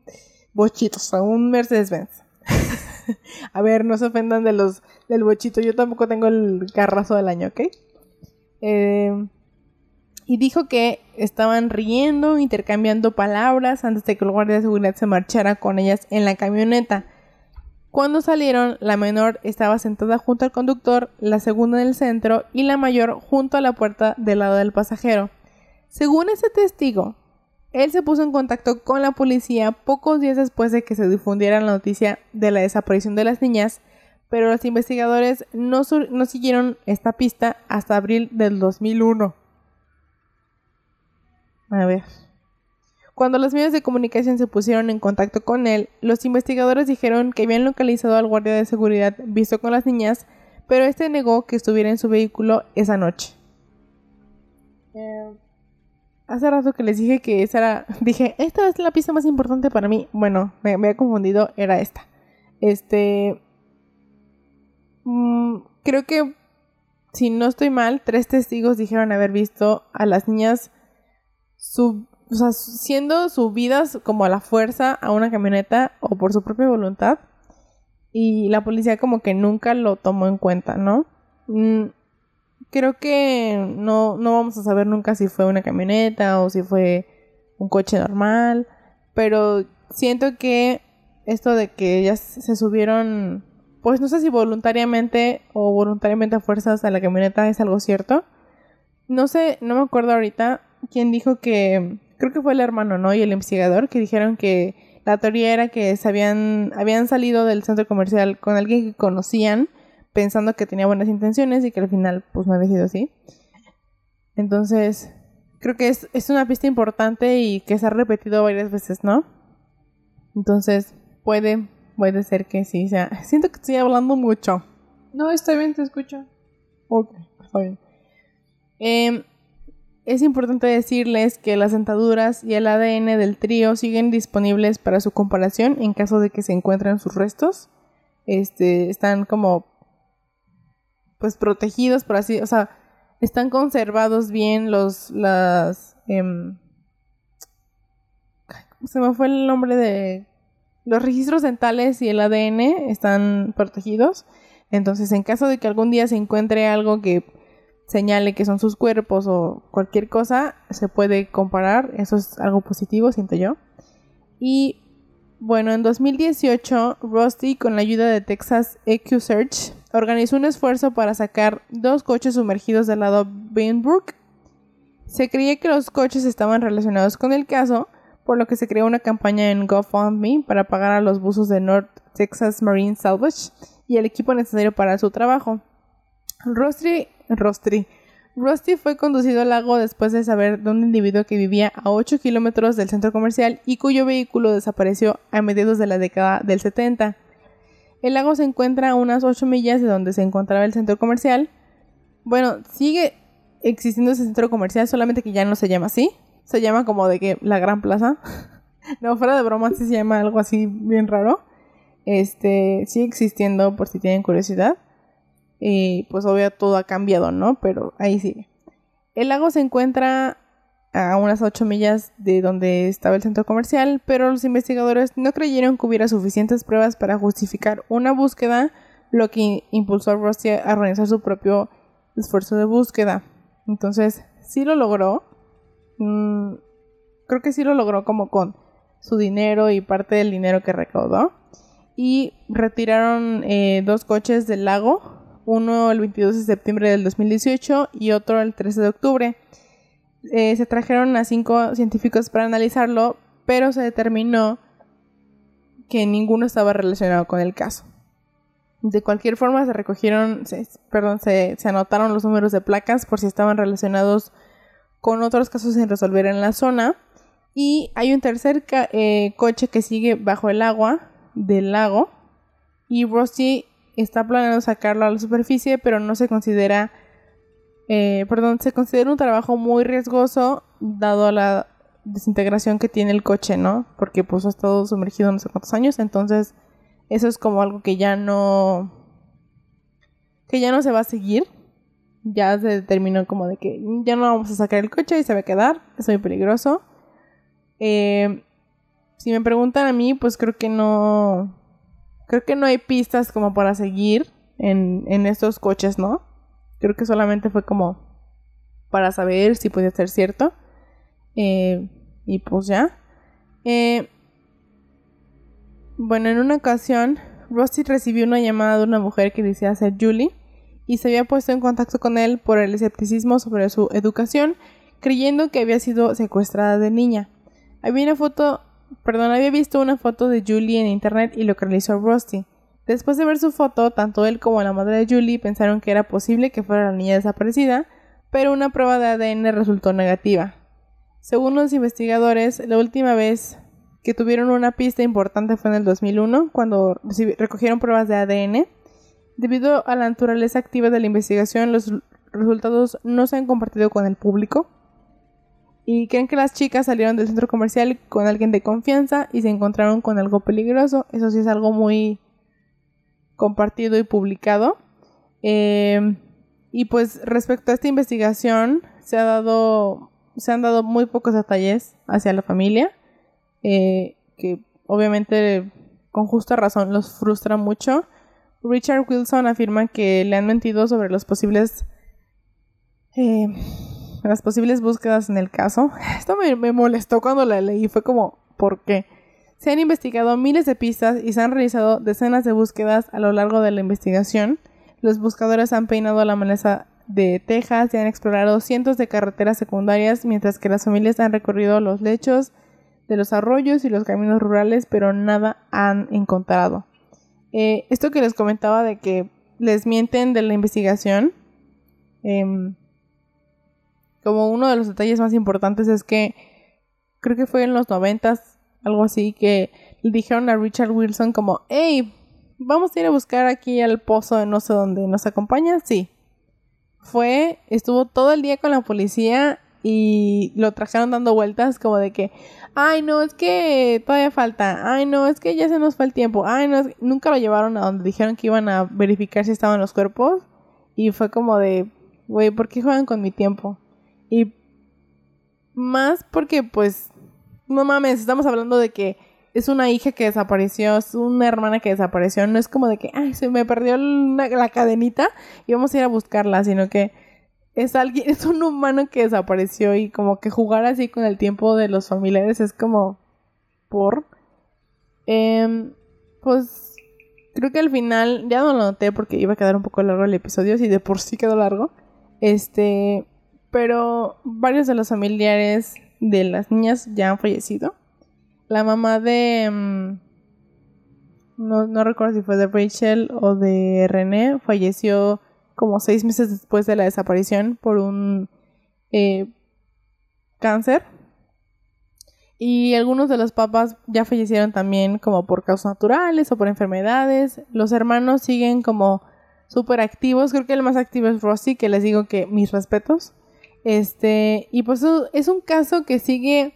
bochito, o sea, un Mercedes-Benz. *laughs* A ver, no se ofendan de los del bochito. Yo tampoco tengo el carrazo del año, ¿ok? Eh, y dijo que estaban riendo, intercambiando palabras antes de que el guardia de seguridad se marchara con ellas en la camioneta. Cuando salieron, la menor estaba sentada junto al conductor, la segunda en el centro y la mayor junto a la puerta del lado del pasajero. Según ese testigo, él se puso en contacto con la policía pocos días después de que se difundiera la noticia de la desaparición de las niñas, pero los investigadores no, no siguieron esta pista hasta abril del 2001. A ver. Cuando los medios de comunicación se pusieron en contacto con él, los investigadores dijeron que habían localizado al guardia de seguridad visto con las niñas, pero este negó que estuviera en su vehículo esa noche. Eh, hace rato que les dije que esa era. Dije, esta es la pista más importante para mí. Bueno, me, había confundido, era esta. Este. Mm, creo que, si no estoy mal, tres testigos dijeron haber visto a las niñas su, o sea, siendo subidas como a la fuerza a una camioneta o por su propia voluntad. Y la policía como que nunca lo tomó en cuenta, ¿no? Mm, creo que no, no vamos a saber nunca si fue una camioneta o si fue un coche normal. Pero siento que esto de que ellas se subieron, pues no sé si voluntariamente o voluntariamente a fuerzas a la camioneta es algo cierto. No sé, no me acuerdo ahorita, quien dijo que, creo que fue el hermano, ¿no? Y el investigador, que dijeron que la teoría era que se habían, habían salido del centro comercial con alguien que conocían, pensando que tenía buenas intenciones y que al final, pues no había sido así. Entonces, creo que es, es una pista importante y que se ha repetido varias veces, ¿no? Entonces, puede, puede ser que sí. Sea, siento que estoy hablando mucho. No, está bien, te escucho. Ok, está bien. Eh, es importante decirles que las dentaduras y el ADN del trío siguen disponibles para su comparación en caso de que se encuentren sus restos. Este, están como pues protegidos por así, o sea, están conservados bien los las em, se me fue el nombre de los registros dentales y el ADN están protegidos. Entonces, en caso de que algún día se encuentre algo que señale que son sus cuerpos o cualquier cosa, se puede comparar. Eso es algo positivo, siento yo. Y bueno, en 2018, Rusty, con la ayuda de Texas EQ Search, organizó un esfuerzo para sacar dos coches sumergidos del lado Bainbrook. Se creía que los coches estaban relacionados con el caso, por lo que se creó una campaña en GoFundMe para pagar a los buzos de North Texas Marine Salvage y el equipo necesario para su trabajo. Rusty Rostri. Rusty fue conducido al lago después de saber de un individuo que vivía a 8 kilómetros del centro comercial y cuyo vehículo desapareció a mediados de la década del 70. El lago se encuentra a unas 8 millas de donde se encontraba el centro comercial. Bueno, sigue existiendo ese centro comercial, solamente que ya no se llama así. Se llama como de que la Gran Plaza. *laughs* no, fuera de broma, sí se llama algo así bien raro. Este, sigue existiendo por si tienen curiosidad. Y pues obvio todo ha cambiado, ¿no? Pero ahí sigue. El lago se encuentra a unas 8 millas de donde estaba el centro comercial, pero los investigadores no creyeron que hubiera suficientes pruebas para justificar una búsqueda, lo que impulsó a Rusty a organizar su propio esfuerzo de búsqueda. Entonces, sí lo logró. Mm, creo que sí lo logró como con su dinero y parte del dinero que recaudó. Y retiraron eh, dos coches del lago uno el 22 de septiembre del 2018 y otro el 13 de octubre. Eh, se trajeron a cinco científicos para analizarlo, pero se determinó que ninguno estaba relacionado con el caso. De cualquier forma, se recogieron, perdón, se, anotaron los números de placas por si estaban relacionados con otros casos sin resolver en la zona. Y hay un tercer eh, coche que sigue bajo el agua del lago. Y Rusty está planeando sacarlo a la superficie, pero no se considera, eh, perdón, se considera un trabajo muy riesgoso dado la desintegración que tiene el coche, ¿no? Porque pues ha estado sumergido no sé cuántos años, entonces eso es como algo que ya no que ya no se va a seguir. Ya se determinó como de que ya no vamos a sacar el coche y se va a quedar, es muy peligroso. Eh, si me preguntan a mí, pues creo que no creo que no hay pistas como para seguir en, en estos coches, ¿no? Creo que solamente fue como para saber si podía ser cierto. Eh, y pues ya. Eh, bueno, en una ocasión, Rusty recibió una llamada de una mujer que decía ser Julie y se había puesto en contacto con él por el escepticismo sobre su educación, creyendo que había sido secuestrada de niña. Había una foto, perdón, había visto una foto de Julie en internet y lo que realizó Rusty. Después de ver su foto, tanto él como la madre de Julie pensaron que era posible que fuera la niña desaparecida, pero una prueba de ADN resultó negativa. Según los investigadores, la última vez que tuvieron una pista importante fue en el 2001, cuando recogieron pruebas de ADN. Debido a la naturaleza activa de la investigación, los resultados no se han compartido con el público. Y creen que las chicas salieron del centro comercial con alguien de confianza y se encontraron con algo peligroso. Eso sí es algo muy compartido y publicado. Eh, y pues respecto a esta investigación, se, ha dado, se han dado muy pocos detalles hacia la familia. Eh, que obviamente con justa razón los frustra mucho. Richard Wilson afirma que le han mentido sobre los posibles eh, las posibles búsquedas en el caso. *sighs* Esto me, molestó cuando la leí, fue como, ¿por qué? Se han investigado miles de pistas y se han realizado decenas de búsquedas a lo largo de la investigación. Los buscadores han peinado la maleza de Texas y han explorado cientos de carreteras secundarias, mientras que las familias han recorrido los lechos, de los arroyos y los caminos rurales, pero nada han encontrado. Eh, esto que les comentaba de que les mienten de la investigación, em, como uno de los detalles más importantes es que creo que fue en los noventas, algo así, que le dijeron a Richard Wilson como, hey, vamos a ir a buscar aquí al pozo de no sé dónde, ¿nos acompaña? Sí. Fue, estuvo todo el día con la policía y lo trajeron dando vueltas como de que, ay no, es que todavía falta, ay no, es que ya se nos fue el tiempo, ay no, nunca lo llevaron a donde dijeron que iban a verificar si estaban los cuerpos y fue como de, güey, ¿por qué juegan con mi tiempo? Y más porque pues, no mames, estamos hablando de que es una hija que desapareció, es una hermana que desapareció, no es como de que, ay, se me perdió la cadenita y vamos a ir a buscarla, sino que es alguien, *laughs* es un humano que desapareció y como que jugar así con el tiempo de los familiares es como por. Em, pues creo que al final, ya no lo noté porque iba a quedar un poco largo el episodio, si de por sí quedó largo. Este, pero varios de los familiares de las niñas ya han fallecido. La mamá de... Em, no, no recuerdo si fue de Rachel o de René, falleció como seis meses después de la desaparición por un eh, cáncer. Y algunos de los papás ya fallecieron también como por causas naturales o por enfermedades. Los hermanos siguen como súper activos. Creo que el más activo es Rossi, que les digo que mis respetos. Este, y pues es un caso que sigue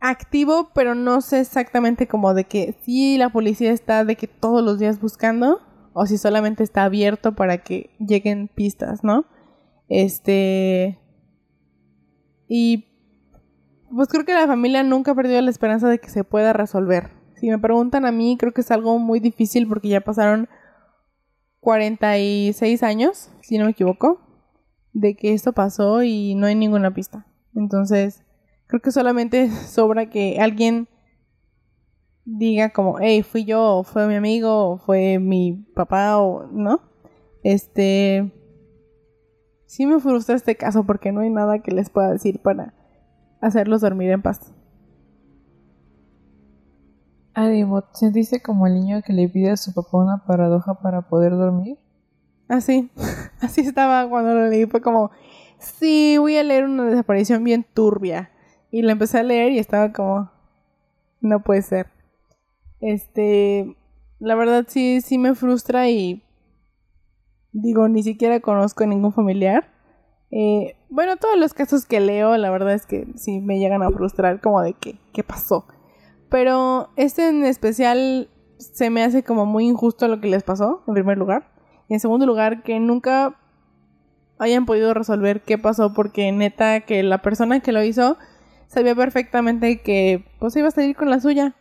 activo, pero no sé exactamente como de que sí la policía está de que todos los días buscando o si solamente está abierto para que lleguen pistas, ¿no? Este... Y pues creo que la familia nunca ha perdido la esperanza de que se pueda resolver. Si me preguntan a mí, creo que es algo muy difícil porque ya pasaron 46 años, si no me equivoco, de que esto pasó y no hay ninguna pista. Entonces, creo que solamente *laughs* sobra que alguien diga como, hey, fui yo, o fue mi amigo, o fue mi papá, o no. Este. Sí me frustra este caso porque no hay nada que les pueda decir para hacerlos dormir en paz. Adimo, ¿sentiste como el niño que le pide a su papá una paradoja para poder dormir? Así, *laughs* así estaba cuando lo leí. Fue como, sí, voy a leer una desaparición bien turbia. Y lo empecé a leer y estaba como, no puede ser. Este, la verdad sí, sí me frustra y digo, ni siquiera conozco a ningún familiar. Eh, bueno, todos los casos que leo, la verdad es que sí me llegan a frustrar como de que, ¿qué pasó? Pero este en especial se me hace como muy injusto lo que les pasó, en primer lugar. Y en segundo lugar, que nunca hayan podido resolver qué pasó, porque neta que la persona que lo hizo sabía perfectamente que pues iba a salir con la suya.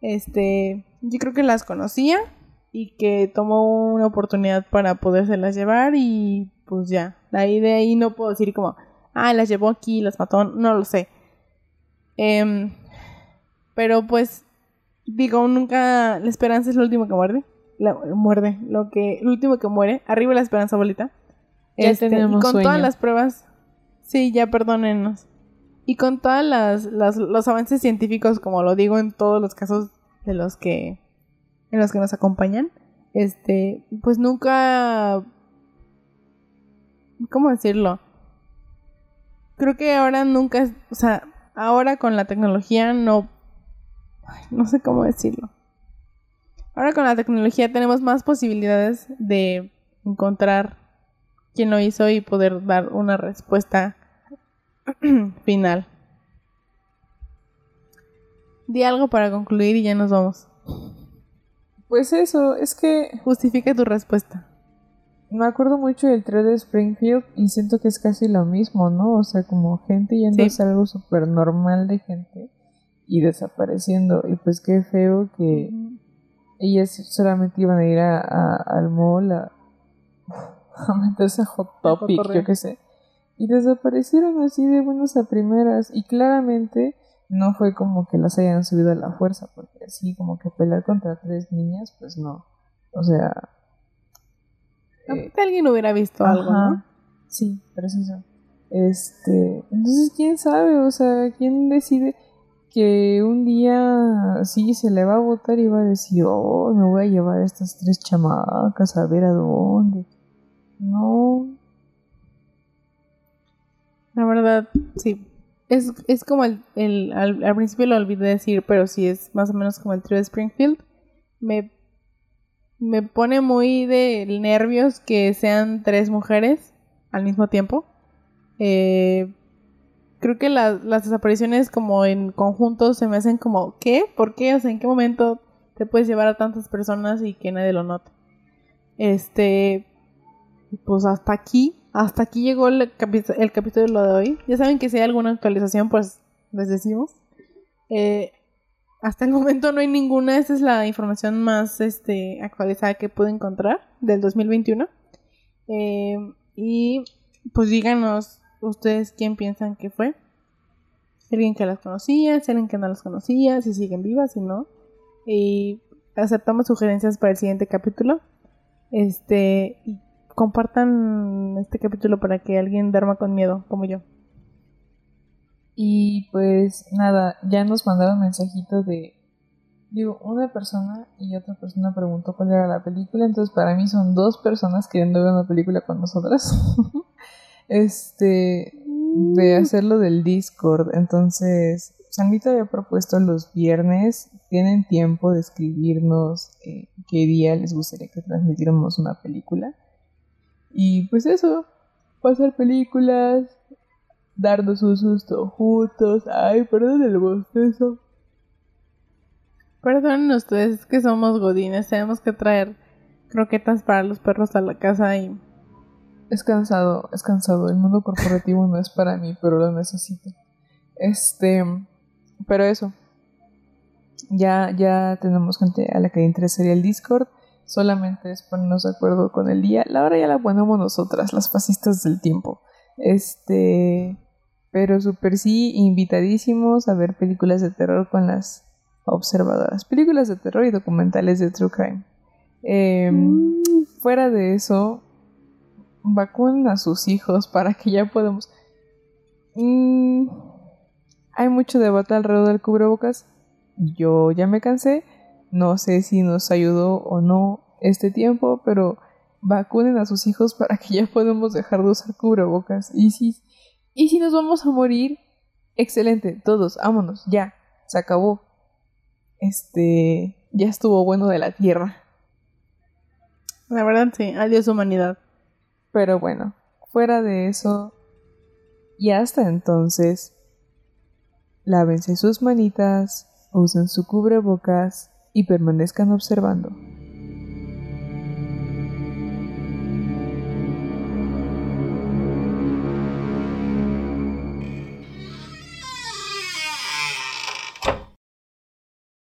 Este, yo creo que las conocía y que tomó una oportunidad para podérselas llevar y pues ya. De ahí de ahí no puedo decir como, ah, las llevó aquí, las mató, no lo sé. Em, pero pues digo, nunca la esperanza es lo último que muerde. La, muerde, lo que, el último que muere. Arriba la esperanza, bolita. Ya Este, tenemos y con sueño. todas las pruebas. Sí, ya perdónennos. Y con todas las, las- los avances científicos, como lo digo en todos los casos de los que en los que nos acompañan, este, pues nunca ¿cómo decirlo? Creo que ahora nunca, o sea, ahora con la tecnología no ay, no sé cómo decirlo. Ahora con la tecnología tenemos más posibilidades de encontrar quién lo hizo y poder dar una respuesta *clears throat* final. Di algo para concluir y ya nos vamos. Pues eso, es que Justifica tu respuesta. me acuerdo mucho del 3 de Springfield y siento que es casi lo mismo, ¿no? O sea, como gente yendo Sí. a algo súper normal de gente y desapareciendo. Y pues qué feo que ellas solamente iban a ir a, a- al mall a, a meterse a Hot Topic, yo qué sé. Y desaparecieron así de buenas a primeras. Y claramente no fue como que las hayan subido a la fuerza, porque así como que pelear contra tres niñas, pues no. O sea... eh, alguien hubiera visto algo. ¿no? Sí, preciso. Este, entonces quién sabe, o sea, quién decide que un día sí se le va a votar y va a decir, oh, me voy a llevar estas tres chamacas a ver a dónde. No, La verdad, sí. Es, es como el, el- al, al principio lo olvidé decir, pero sí es más o menos como el trío de Springfield. Me, me pone muy de nervios que sean tres mujeres al mismo tiempo. Eh, creo que la- las desapariciones como en conjunto se me hacen como, ¿qué? ¿Por qué? O sea, ¿en qué momento te puedes llevar a tantas personas y que nadie lo note? Este, pues hasta aquí, hasta aquí llegó el, el capítulo de hoy. Ya saben que si hay alguna actualización, pues les decimos. Eh, hasta el *laughs* momento no hay ninguna, esta es la información más este, actualizada que pude encontrar del 2021. Eh, y pues díganos ustedes quién piensan que fue. Alguien que las conocía, alguien que no las conocía, si siguen vivas, si no. Y aceptamos sugerencias para el siguiente capítulo. Este, y compartan este capítulo para que alguien duerma con miedo, como yo. y pues nada, ya nos mandaron mensajito de, digo, una persona y otra persona preguntó cuál era la película, entonces para mí son dos personas queriendo ver una película con nosotras. *laughs* este, de hacerlo del Discord. Entonces, Sanguito había propuesto los viernes. Tienen tiempo de escribirnos eh, qué día les gustaría que transmitiéramos una película. Y pues eso, pasar películas, darnos un susto juntos. Ay, perdón el bostezo. Perdonen ustedes, es que somos godines, tenemos que traer croquetas para los perros a la casa y Es cansado, es cansado. El mundo corporativo no es para mí, pero lo necesito. Este, pero eso. Ya, ya tenemos gente a la que le interesaría el Discord. Solamente es ponernos de acuerdo con el día. La hora ya la ponemos nosotras, las fascistas del tiempo. Este, pero súper sí, invitadísimos a ver películas de terror con las observadoras. Películas de terror y documentales de True Crime. Em, fuera de eso, vacunen a sus hijos para que ya podamos. Mm, hay mucho debate alrededor del cubrebocas. Yo ya me cansé. No sé si nos ayudó o no este tiempo, pero vacunen a sus hijos para que ya podamos dejar de usar cubrebocas. Y si, y si nos vamos a morir, excelente, todos, vámonos, ya, se acabó. Este, ya estuvo bueno de la tierra. la verdad sí, adiós humanidad. Pero bueno, fuera de eso, y hasta entonces, lávense sus manitas, usen su cubrebocas y permanezcan observando.